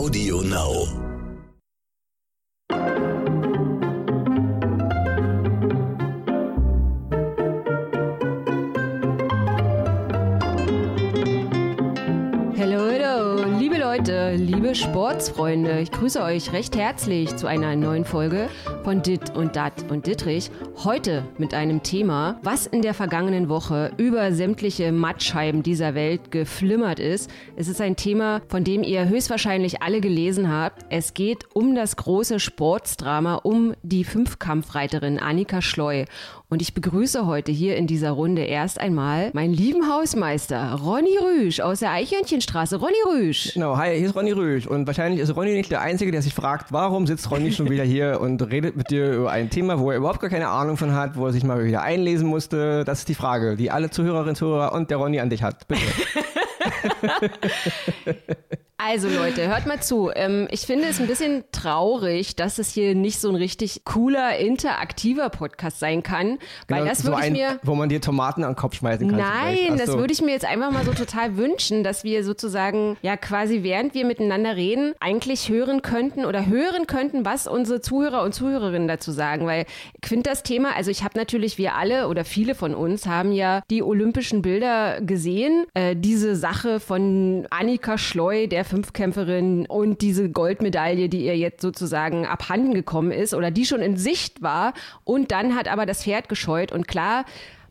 Audio Now. Liebe Sportsfreunde, ich grüße euch recht herzlich zu einer neuen Folge von Dit und Dat und Dittrich. Heute mit einem Thema, was in der vergangenen Woche über sämtliche Mattscheiben dieser Welt geflimmert ist. Es ist ein Thema, von dem ihr höchstwahrscheinlich alle gelesen habt. Es geht um das große Sportsdrama um die Fünfkampfreiterin Annika Schleu. Und ich begrüße heute hier in dieser Runde erst einmal meinen lieben Hausmeister Ronny Rüsch aus der Eichhörnchenstraße. Ronny Rüsch. Genau, hi, hier ist Ronny Rüsch. Und wahrscheinlich ist Ronny nicht der Einzige, der sich fragt, warum sitzt Ronny schon wieder hier und redet mit dir über ein Thema, wo er überhaupt gar keine Ahnung von hat, wo er sich mal wieder einlesen musste. Das ist die Frage, die alle Zuhörerinnen und Zuhörer und der Ronny an dich hat. Bitte. Also Leute, hört mal zu. Ähm, ich finde es ein bisschen traurig, dass es hier nicht so ein richtig cooler, interaktiver Podcast sein kann. Weil Genau, das so würde ich ein, mir. Wo man dir Tomaten an den Kopf schmeißen kann. Nein, das so. würde ich mir jetzt einfach mal so total wünschen, dass wir sozusagen, ja quasi während wir miteinander reden, eigentlich hören könnten oder hören könnten, was unsere Zuhörer und Zuhörerinnen dazu sagen. Weil ich finde das Thema, also ich habe natürlich, wir alle oder viele von uns haben ja die olympischen Bilder gesehen. Äh, diese Sache von Annika Schleu, der Fünfkämpferin und diese Goldmedaille, die ihr jetzt sozusagen abhanden gekommen ist oder die schon in Sicht war. Und dann hat aber das Pferd gescheut. Und klar,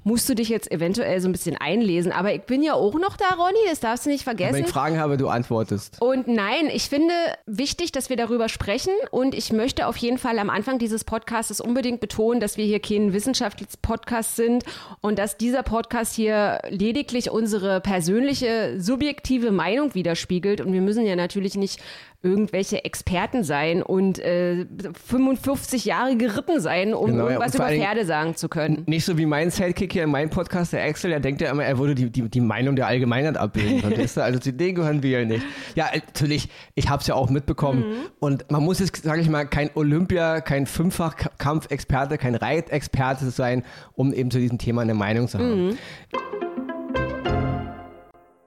musst du dich jetzt eventuell so ein bisschen einlesen. Aber ich bin ja auch noch da, Ronny, das darfst du nicht Wenn vergessen. ich Fragen habe, du antwortest. Und nein, ich finde wichtig, dass wir darüber sprechen. Und ich möchte auf jeden Fall am Anfang dieses Podcasts unbedingt betonen, dass wir hier kein Wissenschaftspodcast sind und dass dieser Podcast hier lediglich unsere persönliche, subjektive Meinung widerspiegelt. Und wir müssen ja natürlich nicht irgendwelche Experten sein und äh, 55 Jahre geritten sein, um Genau, irgendwas über Pferde sagen zu können. Nicht so wie mein Sidekick hier in meinem Podcast, der Axel, der denkt ja immer, er würde die, die, die Meinung der Allgemeinheit abbilden. Also zu denen gehören wir ja nicht. Ja, natürlich, ich habe es ja auch mitbekommen. Mhm. Und man muss jetzt, sage ich mal, kein Olympia, kein Fünffach-Kampfexperte, kein Reitexperte sein, um eben zu diesem Thema eine Meinung zu haben. Mhm.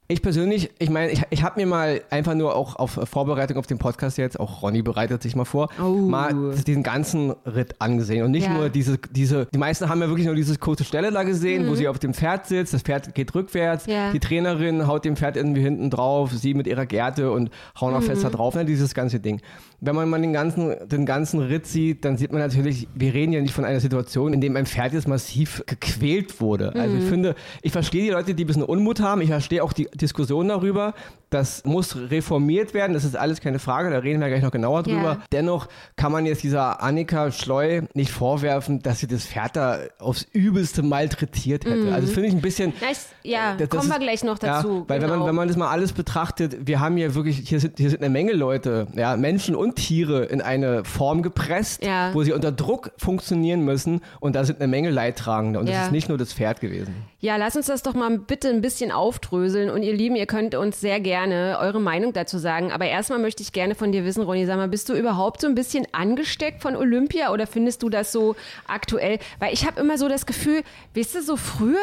Ich persönlich, ich meine, ich, ich habe mir mal einfach nur auch auf Vorbereitung auf den Podcast jetzt, auch Ronny bereitet sich mal vor, Oh. mal diesen ganzen Ritt angesehen und nicht Ja. nur diese, diese, die meisten haben ja wirklich nur diese kurze Stelle da gesehen, wo sie auf dem Pferd sitzt, das Pferd geht rückwärts, Mhm. Ja. die Trainerin haut dem Pferd irgendwie hinten drauf, sie mit ihrer Gerte und hauen noch Mhm. fester drauf, ne, dieses ganze Ding. Wenn man mal den ganzen, den ganzen Ritt sieht, dann sieht man natürlich, wir reden ja nicht von einer Situation, in dem ein Pferd jetzt massiv gequält wurde. Also Mhm. ich finde, ich verstehe die Leute, die ein bisschen Unmut haben, ich verstehe auch die Diskussion darüber, das muss reformiert werden, das ist alles keine Frage, da reden wir gleich noch genauer drüber. Ja. Dennoch kann man jetzt dieser Annika Schleu nicht vorwerfen, dass sie das Pferd da aufs Übelste malträtiert hätte. Also das finde ich ein bisschen... Na, ich, ja, Das- das kommen wir ist- gleich noch dazu. Ja, weil wenn, genau. man, wenn man das mal alles betrachtet, wir haben hier wirklich, hier sind, hier sind eine Menge Leute, ja, Menschen und Tiere in eine Form gepresst, Ja. wo sie unter Druck funktionieren müssen und da sind eine Menge Leidtragende und Ja. das ist nicht nur das Pferd gewesen. Ja, lass uns das doch mal bitte ein bisschen aufdröseln. Und ihr Lieben, ihr könnt uns sehr gerne eure Meinung dazu sagen. Aber erstmal möchte ich gerne von dir wissen, Ronny, sag mal, bist du überhaupt so ein bisschen angesteckt von Olympia oder findest du das so aktuell? Weil ich habe immer so das Gefühl, weißt du, so früher.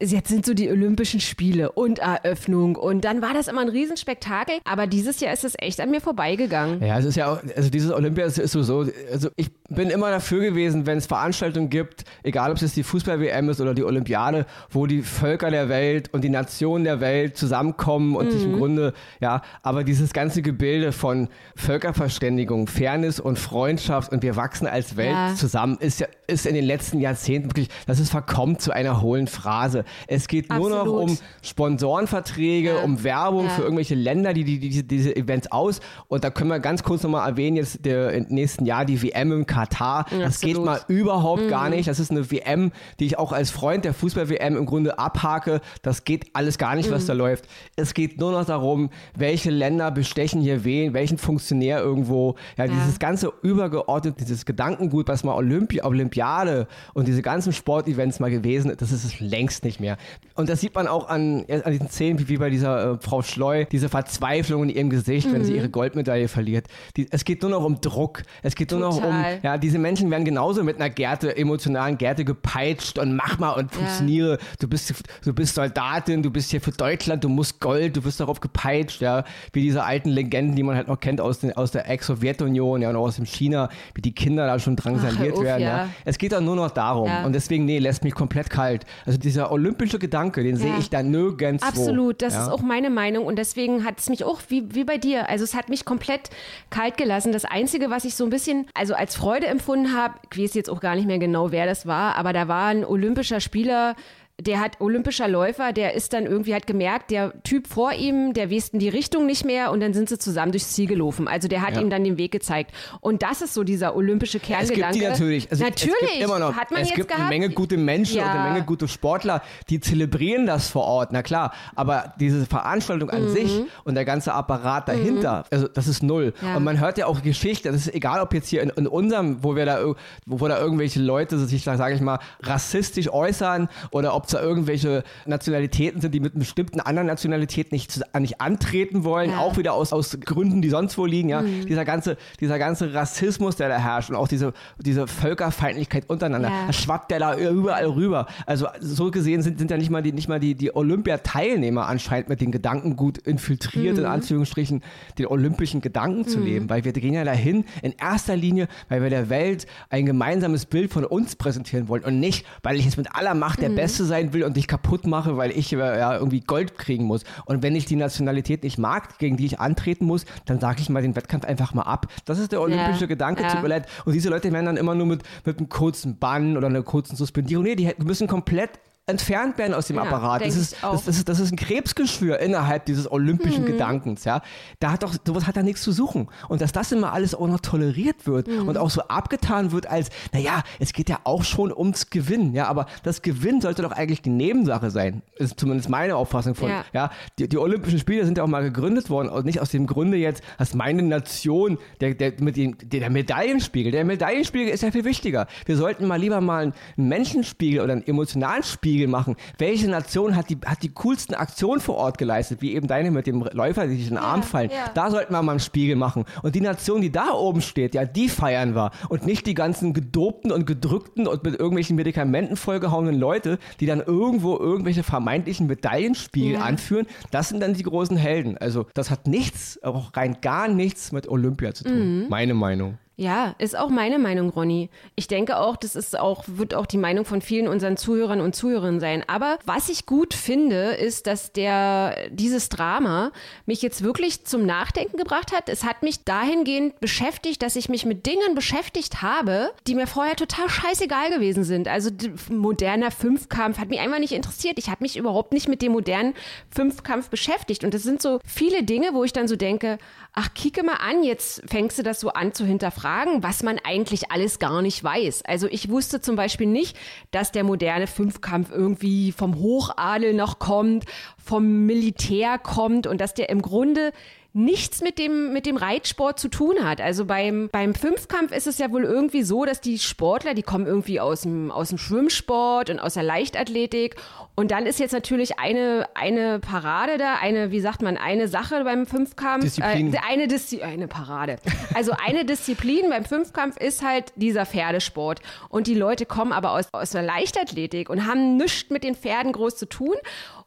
Jetzt sind so die Olympischen Spiele und Eröffnung und dann war das immer ein Riesenspektakel, aber dieses Jahr ist es echt an mir vorbeigegangen. Ja, es ist ja auch, also dieses Olympia ist, ist sowieso, also ich bin immer dafür gewesen, wenn es Veranstaltungen gibt, egal ob es jetzt die Fußball-WM ist oder die Olympiade, wo die Völker der Welt und die Nationen der Welt zusammenkommen und sich Mhm. im Grunde, ja, aber dieses ganze Gebilde von Völkerverständigung, Fairness und Freundschaft und wir wachsen als Welt Ja. zusammen, ist ja, ist in den letzten Jahrzehnten wirklich, das ist verkommt zu einer hohlen Phrase. Es geht nur noch Absolut. um Sponsorenverträge, Ja. um Werbung Ja. für irgendwelche Länder, die, die, die diese Events aus. Und da können wir ganz kurz nochmal erwähnen, jetzt der, im nächsten Jahr die WM im Katar. Das Absolut. geht mal überhaupt gar nicht. Das ist eine WM, die ich auch als Freund der Fußball-WM im Grunde abhake. Das geht alles gar nicht, was da läuft. Es geht nur noch darum, welche Länder bestechen hier wen, welchen Funktionär irgendwo. Ja, dieses ganze übergeordnete, dieses Gedankengut, was mal Olympi Olympiade und diese ganzen Sportevents mal gewesen das ist es längst nicht mehr. Und das sieht man auch an, an diesen Szenen, wie, wie bei dieser äh, Frau Schleu, diese Verzweiflung in ihrem Gesicht, mhm. wenn sie mhm. ihre Goldmedaille verliert. Die, es geht nur noch um Druck. Es geht Total. nur noch um, ja, diese Menschen werden genauso mit einer Gerte, emotionalen Gerte gepeitscht und mach mal und funktioniere. Ja. Du bist, du bist Soldatin, du bist hier für Deutschland, du musst Gold, du wirst darauf gepeitscht, ja, wie diese alten Legenden, die man halt noch kennt aus, den, aus der Ex-Sowjetunion, ja, und auch aus dem China, wie die Kinder da schon drangsaliert Ach, werden, ja. ja. Es geht dann nur noch darum. Ja. Und deswegen, nee, lässt mich komplett kalt. Also dieser olympische Gedanke, den sehe ich da nirgendwo. Absolut, das ist auch meine Meinung und deswegen hat es mich auch, wie, wie bei dir, also es hat mich komplett kalt gelassen. Das Einzige, was ich so ein bisschen, also als Freude empfunden habe, ich weiß jetzt auch gar nicht mehr genau, wer das war, aber da war ein olympischer Spieler, der hat olympischer Läufer, der ist dann irgendwie hat gemerkt, der Typ vor ihm, der weiß die Richtung nicht mehr und dann sind sie zusammen durchs Ziel gelaufen. Also der hat ja. ihm dann den Weg gezeigt. Und das ist so dieser olympische Kerngedanke. Es gibt die natürlich. Also natürlich. Es gibt immer noch. Hat man es jetzt gibt gehabt? eine Menge gute Menschen ja. und eine Menge gute Sportler, die zelebrieren das vor Ort. Na klar. Aber diese Veranstaltung an mhm. sich und der ganze Apparat dahinter, mhm. also das ist null. Ja. Und man hört ja auch Geschichte. Das ist egal, ob jetzt hier in, in unserem, wo wir da, wo da irgendwelche Leute sich, sage ich mal, rassistisch äußern oder ob es da irgendwelche Nationalitäten sind, die mit bestimmten anderen Nationalitäten nicht, nicht antreten wollen, ja. auch wieder aus, aus Gründen, die sonst wo liegen. Ja? Mhm. Dieser, ganze, dieser ganze Rassismus, der da herrscht und auch diese, diese Völkerfeindlichkeit untereinander, ja. das schwappt der da überall rüber. Also so gesehen sind, sind ja nicht mal die, nicht mal die, die Olympiateilnehmer anscheinend mit den Gedanken gut infiltriert, mhm. in Anführungsstrichen, den olympischen Gedanken zu mhm. leben, weil wir gehen ja dahin in erster Linie, weil wir der Welt ein gemeinsames Bild von uns präsentieren wollen und nicht, weil ich jetzt mit aller Macht der mhm. Beste sein will und dich kaputt mache, weil ich ja irgendwie Gold kriegen muss. Und wenn ich die Nationalität nicht mag, gegen die ich antreten muss, dann sage ich mal den Wettkampf einfach mal ab. Das ist der olympische ja, Gedanke, ja. tut mir leid. Und diese Leute werden dann immer nur mit, mit einem kurzen Bann oder einer kurzen Suspendierung. Nee, die müssen komplett entfernt werden aus dem ja, Apparat. Das ist, das, das, ist, das ist ein Krebsgeschwür innerhalb dieses olympischen mhm. Gedankens. Ja? Da hat doch, sowas hat da nichts zu suchen. Und dass das immer alles auch noch toleriert wird mhm. und auch so abgetan wird als, naja, es geht ja auch schon ums Gewinnen. Ja? Aber das Gewinn sollte doch eigentlich die Nebensache sein. Ist zumindest meine Auffassung von. Ja. ja? Die, die Olympischen Spiele sind ja auch mal gegründet worden und nicht aus dem Grunde jetzt, dass meine Nation, der, der, mit dem, der Medaillenspiegel, der Medaillenspiegel ist ja viel wichtiger. Wir sollten mal lieber mal einen Menschenspiegel oder einen emotionalen Spiegel Spiegel machen. Welche Nation hat die, hat die coolsten Aktionen vor Ort geleistet, wie eben deine mit dem Läufer, die sich in den Arm fallen. Ja. Da sollten wir mal einen Spiegel machen. Und die Nation, die da oben steht, ja, die feiern wir. Und nicht die ganzen gedopten und gedrückten und mit irgendwelchen Medikamenten vollgehauenen Leute, die dann irgendwo irgendwelche vermeintlichen Medaillenspiegel ja. anführen. Das sind dann die großen Helden. Also das hat nichts, auch rein gar nichts mit Olympia zu tun. Mhm. Meine Meinung. Ja, ist auch meine Meinung, Ronny. Ich denke auch, das ist auch, wird auch die Meinung von vielen unseren Zuhörern und Zuhörerinnen sein. Aber was ich gut finde, ist, dass der, dieses Drama mich jetzt wirklich zum Nachdenken gebracht hat. Es hat mich dahingehend beschäftigt, dass ich mich mit Dingen beschäftigt habe, die mir vorher total scheißegal gewesen sind. Also moderner Fünfkampf hat mich einfach nicht interessiert. Ich habe mich überhaupt nicht mit dem modernen Fünfkampf beschäftigt. Und das sind so viele Dinge, wo ich dann so denke, ach, kicke mal an, jetzt fängst du das so an zu hinterfragen, was man eigentlich alles gar nicht weiß. Also ich wusste zum Beispiel nicht, dass der moderne Fünfkampf irgendwie vom Hochadel noch kommt, vom Militär kommt und dass der im Grunde nichts mit dem, mit dem Reitsport zu tun hat. Also beim, beim Fünfkampf ist es ja wohl irgendwie so, dass die Sportler, die kommen irgendwie aus dem, aus dem Schwimmsport und aus der Leichtathletik. Und dann ist jetzt natürlich eine, eine Parade da, eine, wie sagt man, eine Sache beim Fünfkampf. Disziplin. Äh, eine, Diszi eine Parade. Also eine Disziplin beim Fünfkampf ist halt dieser Pferdesport. Und die Leute kommen aber aus, aus der Leichtathletik und haben nichts mit den Pferden groß zu tun.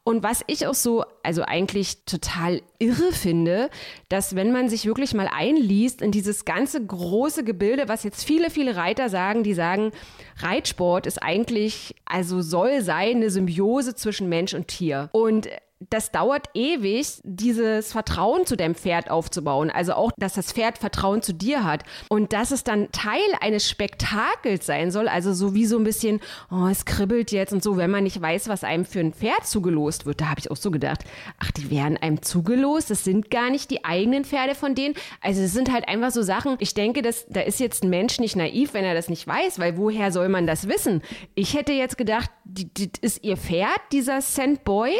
Und was ich auch so, also eigentlich total irre finde, dass wenn man sich wirklich mal einliest in dieses ganze große Gebilde, was jetzt viele, viele Reiter sagen, die sagen, Reitsport ist eigentlich, also soll sein, eine Symbiose zwischen Mensch und Tier. Und das dauert ewig, dieses Vertrauen zu deinem Pferd aufzubauen. Also auch, dass das Pferd Vertrauen zu dir hat. Und dass es dann Teil eines Spektakels sein soll. Also so wie so ein bisschen, oh, es kribbelt jetzt und so, wenn man nicht weiß, was einem für ein Pferd zugelost wird. Da habe ich auch so gedacht, ach, die werden einem zugelost. Das sind gar nicht die eigenen Pferde von denen. Also es sind halt einfach so Sachen. Ich denke, dass, da ist jetzt ein Mensch nicht naiv, wenn er das nicht weiß, weil woher soll man das wissen? Ich hätte jetzt gedacht, das ist ihr Pferd, dieser Sandboy.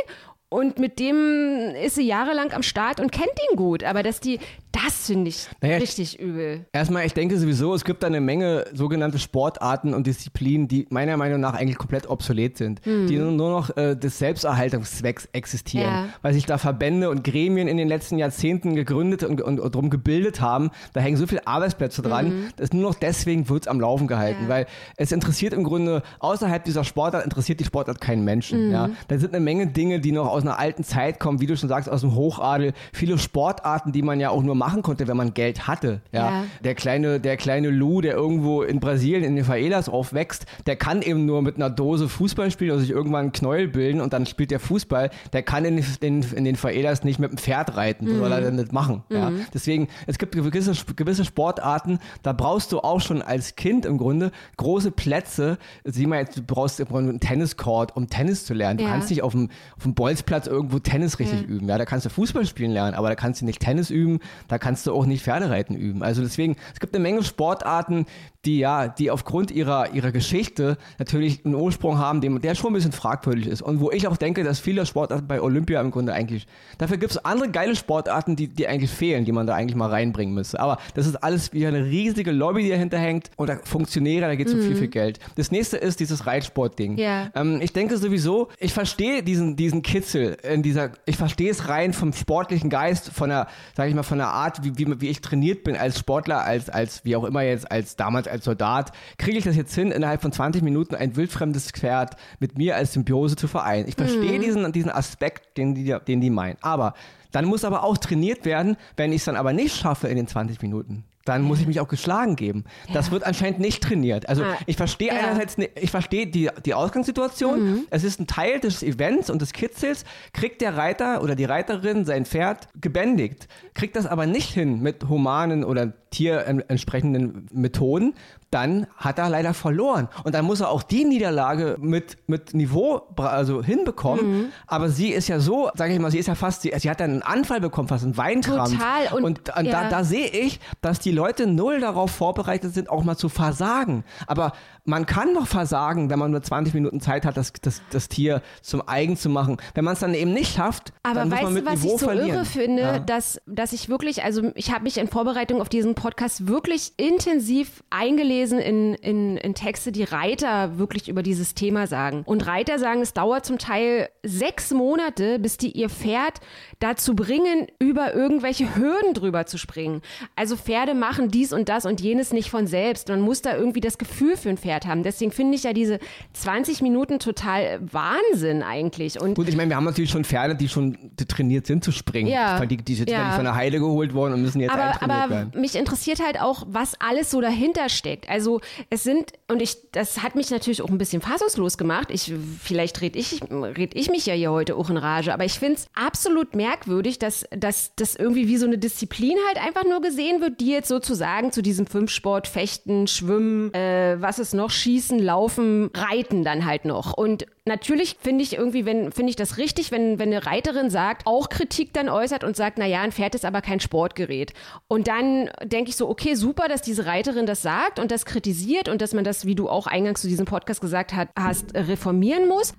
Und mit dem ist sie jahrelang am Start und kennt ihn gut. Aber dass die, Das finde ich Naja, richtig übel. Erstmal, ich denke sowieso, es gibt da eine Menge sogenannte Sportarten und Disziplinen, die meiner Meinung nach eigentlich komplett obsolet sind, die nur, noch äh, des Selbsterhaltungszwecks existieren, Ja. weil sich da Verbände und Gremien in den letzten Jahrzehnten gegründet und, und, und drum gebildet haben. Da hängen so viele Arbeitsplätze dran, dass nur noch deswegen wird es am Laufen gehalten, Ja. weil es interessiert im Grunde, außerhalb dieser Sportart interessiert die Sportart keinen Menschen. Ja? Da sind eine Menge Dinge, die noch aus einer alten Zeit kommen, wie du schon sagst, aus dem Hochadel, viele Sportarten, die man ja auch nur machen konnte, wenn man Geld hatte. Ja? Ja. Der kleine, der kleine Lou, der irgendwo in Brasilien in den Faelas aufwächst, der kann eben nur mit einer Dose Fußball spielen oder sich irgendwann einen Knäuel bilden und dann spielt der Fußball. Der kann in, in, in den Faelas nicht mit dem Pferd reiten. Soll er denn nicht machen? Ja? Deswegen, es gibt gewisse, gewisse Sportarten, da brauchst du auch schon als Kind im Grunde große Plätze. Sieh mal jetzt, du brauchst im Grunde einen Tenniscourt, um Tennis zu lernen. Du Ja. kannst nicht auf dem, auf dem Bolzplatz irgendwo Tennis richtig üben. Ja, da kannst du Fußball spielen lernen, aber da kannst du nicht Tennis üben, da kannst du auch nicht Pferdereiten üben. Also deswegen, es gibt eine Menge Sportarten, die ja, die aufgrund ihrer, ihrer Geschichte natürlich einen Ursprung haben, dem, der schon ein bisschen fragwürdig ist. Und wo ich auch denke, dass viele Sportarten bei Olympia im Grunde eigentlich, dafür gibt es andere geile Sportarten, die, die eigentlich fehlen, die man da eigentlich mal reinbringen müsste. Aber das ist alles wieder eine riesige Lobby, die dahinter hängt. Oder Funktionäre, da geht es um viel, viel Geld. Das nächste ist dieses Reitsportding. Ja. Ähm, ich denke sowieso, ich verstehe diesen, diesen Kitzel in dieser, ich verstehe es rein vom sportlichen Geist, von der, sag ich mal, von der Art, wie, wie, wie ich trainiert bin als Sportler, als, als, wie auch immer jetzt, als damals als Soldat, kriege ich das jetzt hin, innerhalb von 20 Minuten ein wildfremdes Pferd mit mir als Symbiose zu vereinen. Ich verstehe diesen, diesen Aspekt, den die, den die meinen. Aber dann muss aber auch trainiert werden, wenn ich es dann aber nicht schaffe in den 20 Minuten. Dann muss ich mich auch geschlagen geben. Das wird anscheinend nicht trainiert. Also Ah. ich verstehe Ja. einerseits, ne- ich verstehe die, die Ausgangssituation. Es ist ein Teil des Events und des Kitzels. Kriegt der Reiter oder die Reiterin sein Pferd gebändigt, kriegt das aber nicht hin mit humanen oder tierentsprechenden Methoden, dann hat er leider verloren. Und dann muss er auch die Niederlage mit, mit Niveau also hinbekommen. Aber sie ist ja so, sage ich mal, sie ist ja fast, sie, sie hat dann einen Anfall bekommen, fast einen Weinkrampf. Total. Und- Und, und ja. da, da sehe ich, dass die Leute null darauf vorbereitet sind, auch mal zu versagen. Aber man kann doch versagen, wenn man nur 20 Minuten Zeit hat, das, das, das Tier zum eigen zu machen. Wenn man es dann eben nicht schafft, Aber dann muss weißt man du, mit was Niveau ich so verlieren. irre finde, Ja. dass, dass ich wirklich, also ich habe mich in Vorbereitung auf diesen Podcast wirklich intensiv eingelesen in, in, in Texte, die Reiter wirklich über dieses Thema sagen. Und Reiter sagen, es dauert zum Teil sechs Monate, bis die ihr Pferd dazu bringen, über irgendwelche Hürden drüber zu springen. Also Pferde machen dies und das und jenes nicht von selbst. Man muss da irgendwie das Gefühl für ein Pferd haben. Deswegen finde ich ja diese 20 Minuten total Wahnsinn eigentlich. Und Gut, ich meine, wir haben natürlich schon Pferde, die schon trainiert sind zu springen. Ja. Weil Die, die sind Ja. von der Heide geholt worden und müssen jetzt aber, aber werden. mich interessiert halt auch, was alles so dahinter steckt. Also es sind, und ich, das hat mich natürlich auch ein bisschen fassungslos gemacht. Ich, vielleicht red ich, red ich mich ja hier heute auch in Rage, aber ich finde es absolut merkwürdig, dass, dass das irgendwie wie so eine Disziplin halt einfach nur gesehen wird, die jetzt sozusagen zu diesem Fünfsport, Fechten, Schwimmen, äh, was ist noch, Schießen, Laufen, Reiten dann halt noch. Und natürlich finde ich irgendwie, wenn, finde ich das richtig, wenn, wenn eine Reiterin sagt, auch Kritik dann äußert und sagt, naja, ein Pferd ist aber kein Sportgerät. Und dann denke ich so, okay, super, dass diese Reiterin das sagt und das kritisiert und dass man das, wie du auch eingangs zu diesem Podcast gesagt hast, reformieren muss.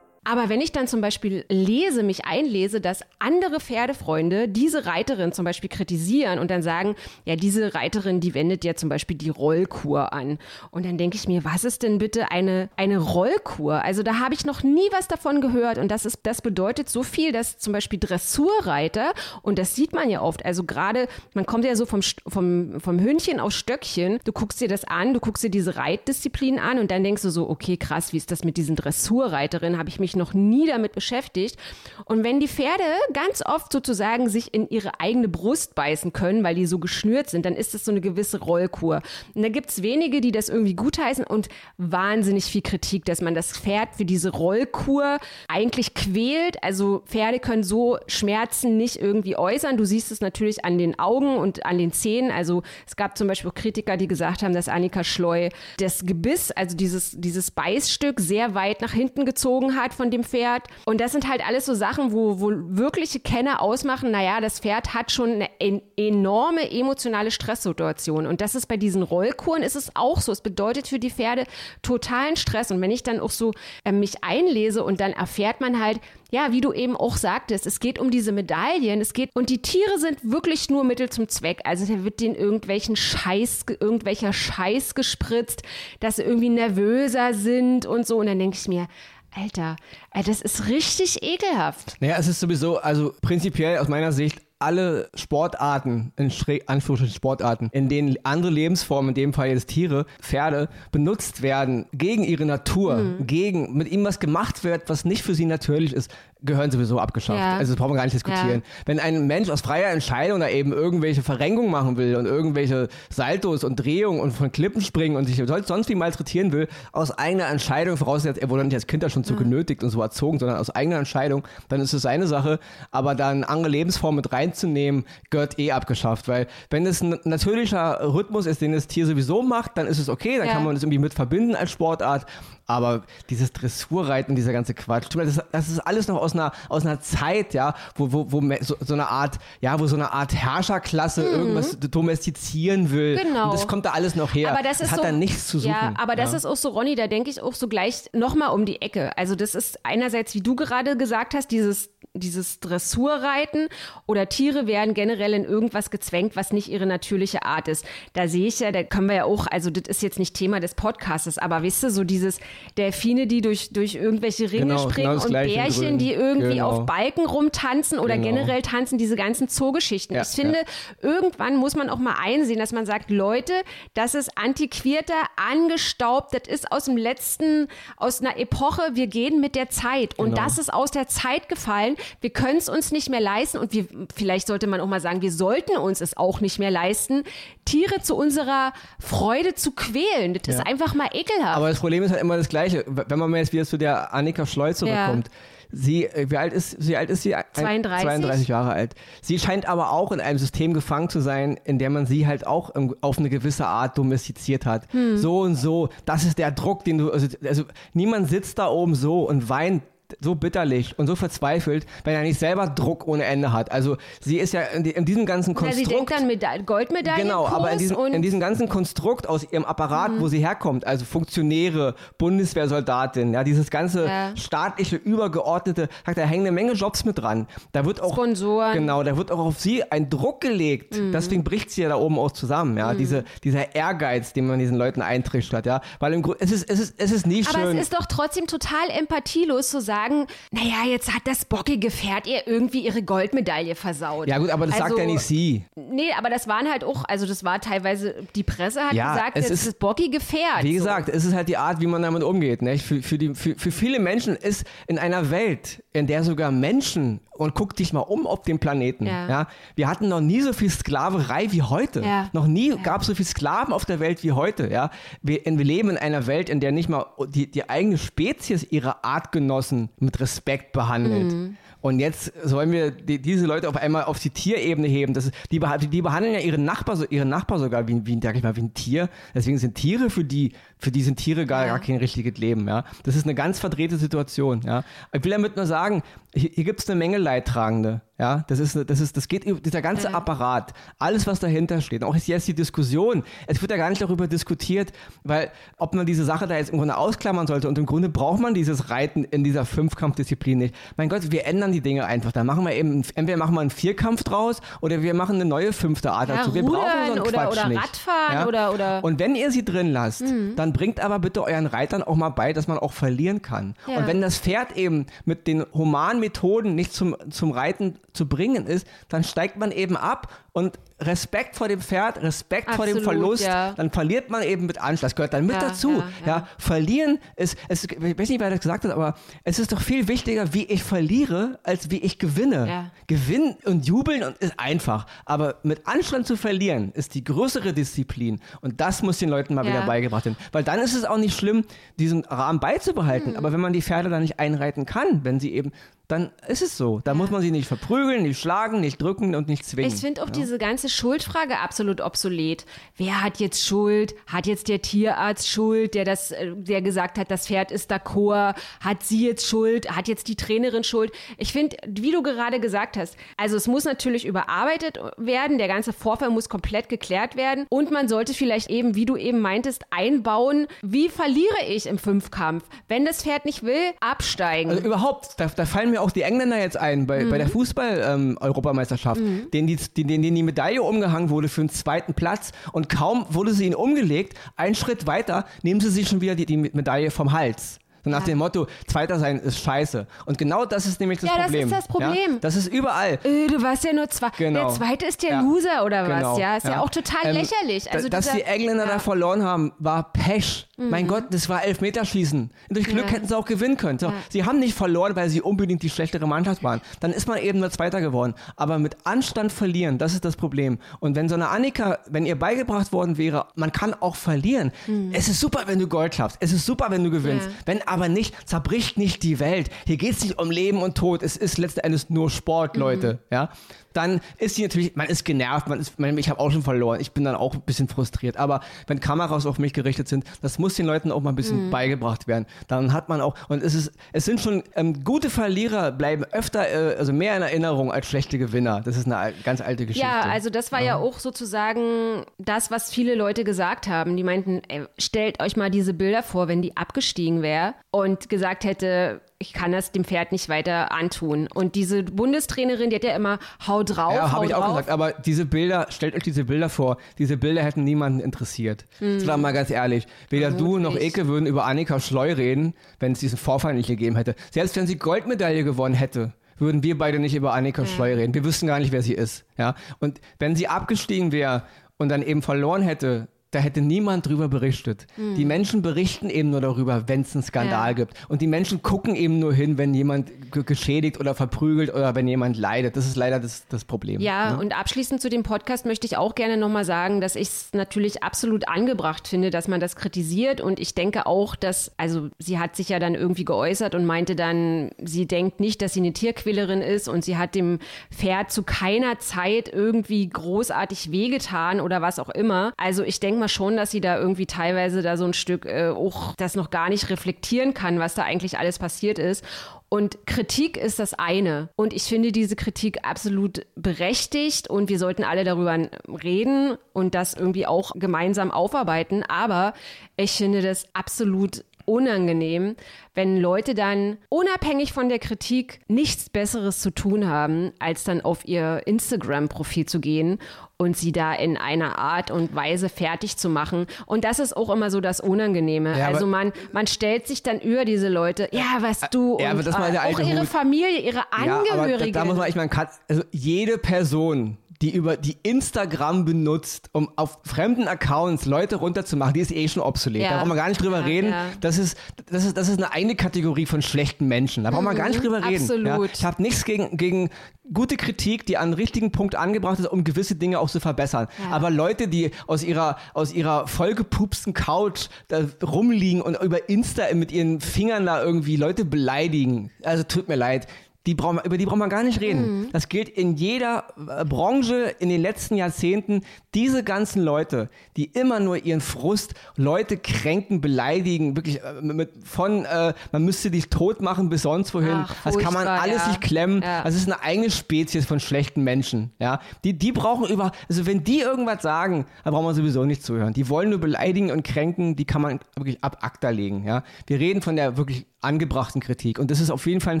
Aber wenn ich dann zum Beispiel lese, mich einlese, dass andere Pferdefreunde diese Reiterin zum Beispiel kritisieren und dann sagen, ja, diese Reiterin, die wendet ja zum Beispiel die Rollkur an. Und dann denke ich mir, was ist denn bitte eine, eine Rollkur? Also da habe ich noch nie was davon gehört. Und das ist, das bedeutet so viel, dass zum Beispiel Dressurreiter, und das sieht man ja oft, also gerade, man kommt ja so vom, vom, vom Hündchen auf Stöckchen, du guckst dir das an, du guckst dir diese Reitdisziplin an und dann denkst du so, okay, krass, wie ist das mit diesen Dressurreiterinnen? Habe ich mich noch nie damit beschäftigt. Und wenn die Pferde ganz oft sozusagen sich in ihre eigene Brust beißen können, weil die so geschnürt sind, dann ist das so eine gewisse Rollkur. Und da gibt es wenige, die das irgendwie gutheißen und wahnsinnig viel Kritik, dass man das Pferd für diese Rollkur eigentlich quält. Also Pferde können so Schmerzen nicht irgendwie äußern. Du siehst es natürlich an den Augen und an den Zähnen. Also es gab zum Beispiel Kritiker, die gesagt haben, dass Annika Schleu das Gebiss, also dieses, dieses Beißstück sehr weit nach hinten gezogen hat von von dem Pferd. Und das sind halt alles so Sachen, wo, wo wirkliche Kenner ausmachen, naja, das Pferd hat schon eine en enorme emotionale Stresssituation. Und das ist bei diesen Rollkuren ist es auch so. Es bedeutet für die Pferde totalen Stress. Und wenn ich dann auch so äh, mich einlese und dann erfährt man halt, ja, wie du eben auch sagtest, es geht um diese Medaillen, es geht, und die Tiere sind wirklich nur Mittel zum Zweck. Also da wird denen irgendwelchen Scheiß, irgendwelcher Scheiß gespritzt, dass sie irgendwie nervöser sind und so. Und dann denke ich mir, Alter, das ist richtig ekelhaft. Naja, es ist sowieso, also prinzipiell aus meiner Sicht alle Sportarten, in Anführungsstrichen Sportarten, in denen andere Lebensformen, in dem Fall jetzt Tiere, Pferde, benutzt werden gegen ihre Natur, mhm. gegen, mit ihnen was gemacht wird, was nicht für sie natürlich ist, gehören sowieso abgeschafft. Ja. Also das brauchen wir gar nicht diskutieren. Ja. Wenn ein Mensch aus freier Entscheidung da eben irgendwelche Verrenkungen machen will und irgendwelche Saltos und Drehungen und von Klippen springen und sich sonst wie malträtieren will, aus eigener Entscheidung, vorausgesetzt, er wurde nicht als Kind da schon zu mhm. genötigt und so erzogen, sondern aus eigener Entscheidung, dann ist es seine Sache. Aber dann andere Lebensformen mit reinzunehmen, gehört eh abgeschafft. Weil wenn es ein natürlicher Rhythmus ist, den das Tier sowieso macht, dann ist es okay, dann ja. kann man das irgendwie mit verbinden als Sportart. Aber dieses Dressurreiten, dieser ganze Quatsch, das, das ist alles noch aus einer, aus einer Zeit, ja, wo, wo, wo so, so eine Art, ja, wo so eine Art Herrscherklasse mhm. irgendwas domestizieren will. Genau. Und das kommt da alles noch her. Aber das, das hat so, da nichts zu suchen. Ja, aber das ja. ist auch so, Ronny, da denke ich auch so gleich nochmal um die Ecke. Also das ist einerseits, wie du gerade gesagt hast, dieses dieses Dressurreiten oder Tiere werden generell in irgendwas gezwängt, was nicht ihre natürliche Art ist. Da sehe ich ja, da können wir ja auch, also das ist jetzt nicht Thema des Podcasts, aber wisst ihr, so dieses Delfine, die durch, durch irgendwelche Ringe genau, springen genau und Bärchen, die irgendwie genau. auf Balken rumtanzen oder genau. generell tanzen, diese ganzen Zoogeschichten. Ja, ich finde, ja. irgendwann muss man auch mal einsehen, dass man sagt, Leute, das ist antiquierter, angestaubt, das ist aus dem letzten, aus einer Epoche, wir gehen mit der Zeit und genau. das ist aus der Zeit gefallen wir können es uns nicht mehr leisten und wir, vielleicht sollte man auch mal sagen, wir sollten uns es auch nicht mehr leisten, Tiere zu unserer Freude zu quälen. Das ja. ist einfach mal ekelhaft. Aber das Problem ist halt immer das Gleiche. Wenn man jetzt wieder zu der Annika Schleu zurückkommt. Ja. Sie, äh, wie alt ist, wie alt ist sie? 32. 32 Jahre alt. Sie scheint aber auch in einem System gefangen zu sein, in dem man sie halt auch auf eine gewisse Art domestiziert hat. Hm. So und so. Das ist der Druck, den du, also, also niemand sitzt da oben so und weint so bitterlich und so verzweifelt, wenn er nicht selber Druck ohne Ende hat. Also sie ist ja in, die, in diesem ganzen Konstrukt. Ja, sie denkt dann mit Goldmedaille. Genau, aber in diesem, in diesem ganzen Konstrukt aus ihrem Apparat, mhm. wo sie herkommt, also Funktionäre, Bundeswehrsoldatin, ja, dieses ganze ja. staatliche, übergeordnete, da hängen eine Menge Jobs mit dran. Da wird auch Sponsoren. Genau, da wird auch auf sie ein Druck gelegt. Mhm. Deswegen bricht sie ja da oben auch zusammen, ja. Mhm. Diese, dieser Ehrgeiz, den man diesen Leuten eintrichtert, ja. Weil im Grunde, es ist, es ist, es ist nie aber schön. Aber es ist doch trotzdem total empathielos zu sagen, sagen, naja, jetzt hat das bockige Pferd ihr irgendwie ihre Goldmedaille versaut. Ja gut, aber das also, sagt ja nicht sie. Nee, aber das waren halt auch, also das war teilweise, die Presse hat ja, gesagt, es ist das bockige Pferd. Wie gesagt, so. es ist halt die Art, wie man damit umgeht. Ne? Für, für, die, für, für viele Menschen ist in einer Welt, in der sogar Menschen und guck dich mal um auf dem Planeten. Ja. ja. Wir hatten noch nie so viel Sklaverei wie heute. Ja. Noch nie ja. gab es so viel Sklaven auf der Welt wie heute. Ja. Wir, wir, leben in einer Welt, in der nicht mal die, die eigene Spezies ihre Artgenossen mit Respekt behandelt. Mhm. Und jetzt sollen wir die, diese Leute auf einmal auf die Tierebene heben. Das ist, die, die behandeln ja ihren Nachbar, ihren Nachbar sogar wie, wie, sag ich mal, wie ein Tier. Deswegen sind Tiere für die, für die sind Tiere gar, ja. gar kein richtiges Leben. Ja? Das ist eine ganz verdrehte Situation. Ja? Ich will damit nur sagen, hier, hier gibt es eine Menge Leidtragende. Ja, das ist, das ist, das geht über dieser ganze Apparat, alles, was dahinter steht. Auch jetzt die Diskussion. Es wird ja gar nicht darüber diskutiert, weil, ob man diese Sache da jetzt im Grunde ausklammern sollte. Und im Grunde braucht man dieses Reiten in dieser Fünfkampfdisziplin nicht. Mein Gott, wir ändern die Dinge einfach. Da machen wir eben, entweder machen wir einen Vierkampf draus oder wir machen eine neue fünfte Art dazu. Wir brauchen so einen oder, Quatsch oder nicht. Radfahren ja? oder, oder. Und wenn ihr sie drin lasst, mhm. dann bringt aber bitte euren Reitern auch mal bei, dass man auch verlieren kann. Ja. Und wenn das Pferd eben mit den humanen Methoden nicht zum, zum Reiten zu bringen ist, dann steigt man eben ab und Respekt vor dem Pferd, Respekt Absolut, vor dem Verlust, ja. dann verliert man eben mit Anschluss. Das gehört dann mit ja, dazu. Ja, ja, verlieren ist, es, ich weiß nicht, wer das gesagt hat, aber es ist doch viel wichtiger, wie ich verliere, als wie ich gewinne. Gewinnen und jubeln ist einfach, aber mit Anstand zu verlieren ist die größere Disziplin und das muss den Leuten mal wieder beigebracht werden. Weil dann ist es auch nicht schlimm, diesen Rahmen beizubehalten, mhm. aber wenn man die Pferde dann nicht einreiten kann, wenn sie eben dann ist es so. Da muss man sie nicht verprügeln, nicht schlagen, nicht drücken und nicht zwingen. Ich finde auch ja. diese ganze Schuldfrage absolut obsolet. Wer hat jetzt Schuld? Hat jetzt der Tierarzt Schuld, der das, äh, der gesagt hat, das Pferd ist d'accord? Hat sie jetzt Schuld? Hat jetzt die Trainerin Schuld? Ich finde, wie du gerade gesagt hast, also es muss natürlich überarbeitet werden. Der ganze Vorfall muss komplett geklärt werden. Und man sollte vielleicht eben, wie du eben meintest, einbauen, wie verliere ich im Fünfkampf? Wenn das Pferd nicht will, absteigen. Also überhaupt, da, da fallen mir mir auch die Engländer jetzt ein bei, mhm. bei der Fußball-Europameisterschaft, ähm, mhm. denen, die, denen die Medaille umgehangen wurde für den zweiten Platz und kaum wurde sie ihnen umgelegt, einen Schritt weiter nehmen sie sich schon wieder die, die Medaille vom Hals. So nach ja. dem Motto, Zweiter sein ist scheiße. Und genau das ist nämlich das ja, Problem. Ja, das ist das Problem. Ja? Das ist überall. Äh, du warst ja nur zwei. Genau. Der Zweite ist der Loser oder genau. was, ja? Ist ja, auch total ähm, lächerlich. Also dass die Engländer da verloren haben, war Pech. Mhm. Mein Gott, das war Elfmeterschießen. Durch Glück hätten sie auch gewinnen können. So, Sie haben nicht verloren, weil sie unbedingt die schlechtere Mannschaft waren. Dann ist man eben nur Zweiter geworden. Aber mit Anstand verlieren, das ist das Problem. Und wenn so eine Annika, wenn ihr beigebracht worden wäre, man kann auch verlieren. Mhm. Es ist super, wenn du Gold schaffst. Es ist super, wenn du gewinnst. Wenn aber nicht, zerbricht nicht die Welt. Hier geht es nicht um Leben und Tod. Es ist letzten Endes nur Sport, Leute. Mhm. Ja? Dann ist sie natürlich, man ist genervt, man ist, ich habe auch schon verloren, ich bin dann auch ein bisschen frustriert. Aber wenn Kameras auf mich gerichtet sind, das muss den Leuten auch mal ein bisschen mhm. beigebracht werden. Dann hat man auch, und es ist, es sind schon, ähm, gute Verlierer bleiben öfter, äh, also mehr in Erinnerung als schlechte Gewinner. Das ist eine ganz alte Geschichte. Ja, also das war ja, ja auch sozusagen das, was viele Leute gesagt haben. Die meinten, ey, stellt euch mal diese Bilder vor, wenn die abgestiegen wäre und gesagt hätte, ich kann das dem Pferd nicht weiter antun. Und diese Bundestrainerin, die hat ja immer, hau drauf. Ja, habe ich auch gesagt. Aber diese Bilder, stellt euch diese Bilder vor. Diese Bilder hätten niemanden interessiert. Mhm. Das war mal ganz ehrlich. Weder Vermutlich. du noch Eke würden über Annika Schleu reden, wenn es diesen Vorfall nicht gegeben hätte. Selbst wenn sie Goldmedaille gewonnen hätte, würden wir beide nicht über Annika mhm. Schleu reden. Wir wüssten gar nicht, wer sie ist. Ja? Und wenn sie abgestiegen wäre und dann eben verloren hätte, da hätte niemand drüber berichtet. Mhm. Die Menschen berichten eben nur darüber, wenn es einen Skandal ja. gibt. Und die Menschen gucken eben nur hin, wenn jemand geschädigt oder verprügelt oder wenn jemand leidet. Das ist leider das, das Problem. Ja, ne? und abschließend zu dem Podcast möchte ich auch gerne nochmal sagen, dass ich es natürlich absolut angebracht finde, dass man das kritisiert. Und ich denke auch, dass, also sie hat sich ja dann irgendwie geäußert und meinte dann, sie denkt nicht, dass sie eine Tierquälerin ist und sie hat dem Pferd zu keiner Zeit irgendwie großartig wehgetan oder was auch immer. Also ich denke, denke mal schon, dass sie da irgendwie teilweise da so ein Stück äh, auch das noch gar nicht reflektieren kann, was da eigentlich alles passiert ist. Und Kritik ist das eine. Und ich finde diese Kritik absolut berechtigt und wir sollten alle darüber reden und das irgendwie auch gemeinsam aufarbeiten. Aber ich finde das absolut unangenehm, wenn Leute dann unabhängig von der Kritik nichts Besseres zu tun haben, als dann auf ihr Instagram-Profil zu gehen und sie da in einer Art und Weise fertig zu machen. Und das ist auch immer so das Unangenehme. Ja, also man, man stellt sich dann über diese Leute, ja, was du ja, und äh, auch ihre. Familie, ihre Angehörigen. Ja, da, da, muss man, ich meine, also jede Person, die über die Instagram benutzt, um auf fremden Accounts Leute runterzumachen, die ist eh schon obsolet. Ja. Da brauchen wir gar nicht drüber ja, reden. Ja. Das, ist, das, ist, das ist eine eigene Kategorie von schlechten Menschen. Da brauchen wir mhm, gar nicht drüber reden. Absolut. Ich habe nichts gegen, gegen gute Kritik, die an richtigen Punkt angebracht ist, um gewisse Dinge auch zu verbessern. Aber Leute, die aus ihrer, aus ihrer vollgepupsten Couch da rumliegen und über Insta mit ihren Fingern da irgendwie Leute beleidigen, also tut mir leid die brauchen, über die brauchen wir gar nicht reden. Mhm. Das gilt in jeder äh, Branche in den letzten Jahrzehnten. Diese ganzen Leute, die immer nur ihren Frust, Leute kränken, beleidigen, wirklich äh, mit, von, äh, man müsste dich tot machen bis sonst wohin. Ach, das kann man alles ja. sich klemmen. Ja. Das ist eine eigene Spezies von schlechten Menschen. Ja? Die, die brauchen über, also wenn die irgendwas sagen, dann brauchen wir sowieso nicht zuhören. Die wollen nur beleidigen und kränken, die kann man wirklich ab ACTA legen. Ja? Wir reden von der wirklich angebrachten Kritik. Und das ist auf jeden Fall ein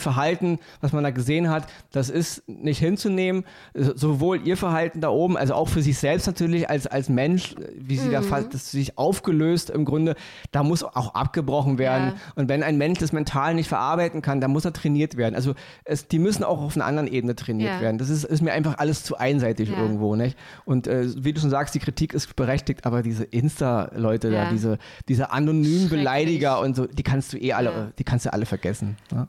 Verhalten, was man da gesehen hat, das ist nicht hinzunehmen. Sowohl ihr Verhalten da oben, also auch für sich selbst natürlich als, als Mensch, wie sie mhm. da das sich aufgelöst im Grunde, da muss auch abgebrochen werden. Ja. Und wenn ein Mensch das mental nicht verarbeiten kann, dann muss er trainiert werden. Also es, die müssen auch auf einer anderen Ebene trainiert ja. werden. Das ist, ist mir einfach alles zu einseitig ja. irgendwo. Nicht? Und äh, wie du schon sagst, die Kritik ist berechtigt, aber diese Insta-Leute da, diese, diese anonymen Beleidiger und so, die kannst du eh alle, die kannst du alle vergessen. Ja?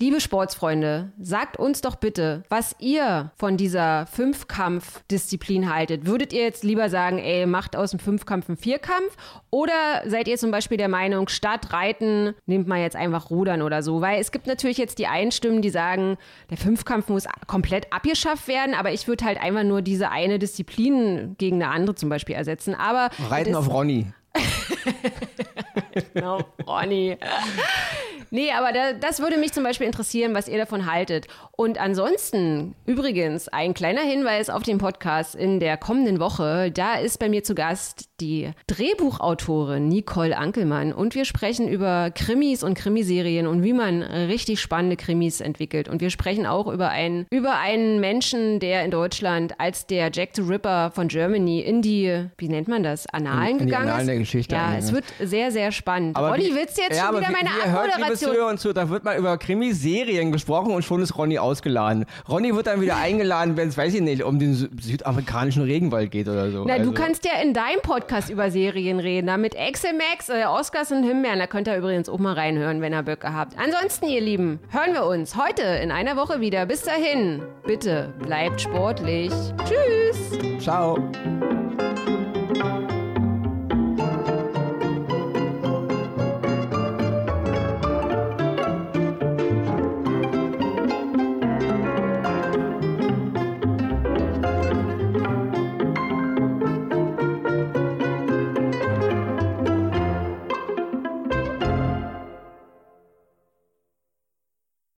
Liebe Sportsfreunde, sagt uns doch bitte, was ihr von dieser Fünfkampf-Disziplin haltet. Würdet ihr jetzt lieber sagen, ey, macht aus dem Fünfkampf einen Vierkampf? Oder seid ihr zum Beispiel der Meinung, statt Reiten nehmt man jetzt einfach Rudern oder so? Weil es gibt natürlich jetzt die einen Stimmen, die sagen, der Fünfkampf muss komplett abgeschafft werden, aber ich würde halt einfach nur diese eine Disziplin gegen eine andere zum Beispiel ersetzen. Aber Reiten auf Ronny. genau, Ronny. Nee, aber da, das würde mich zum Beispiel interessieren, was ihr davon haltet. Und ansonsten, übrigens, ein kleiner Hinweis auf den Podcast in der kommenden Woche. Da ist bei mir zu Gast die Drehbuchautorin Nicole Ankelmann und wir sprechen über Krimis und Krimiserien und wie man richtig spannende Krimis entwickelt. Und wir sprechen auch über einen, über einen Menschen, der in Deutschland als der Jack the Ripper von Germany in die, wie nennt man das, Annalen In die gegangen Annalen ist. der Geschichte Ja, es wird sehr, sehr spannend. Aber Olli, willst du jetzt ja, schon wieder wie- meine Abmoderation? Zuhörer und Zuhörer, da wird mal über Krimiserien gesprochen und schon ist Ronny ausgeladen. Ronny wird dann wieder eingeladen, wenn es, weiß ich nicht, um den sü- südamerikanischen Regenwald geht oder so. Na, also. du kannst ja in deinem Podcast über Serien reden, da mit Excel Max, äh, Oscars und Himbeeren. Da könnt ihr übrigens auch mal reinhören, wenn ihr Böcke habt. Ansonsten, ihr Lieben, hören wir uns heute in einer Woche wieder. Bis dahin, bitte bleibt sportlich. Tschüss. Ciao.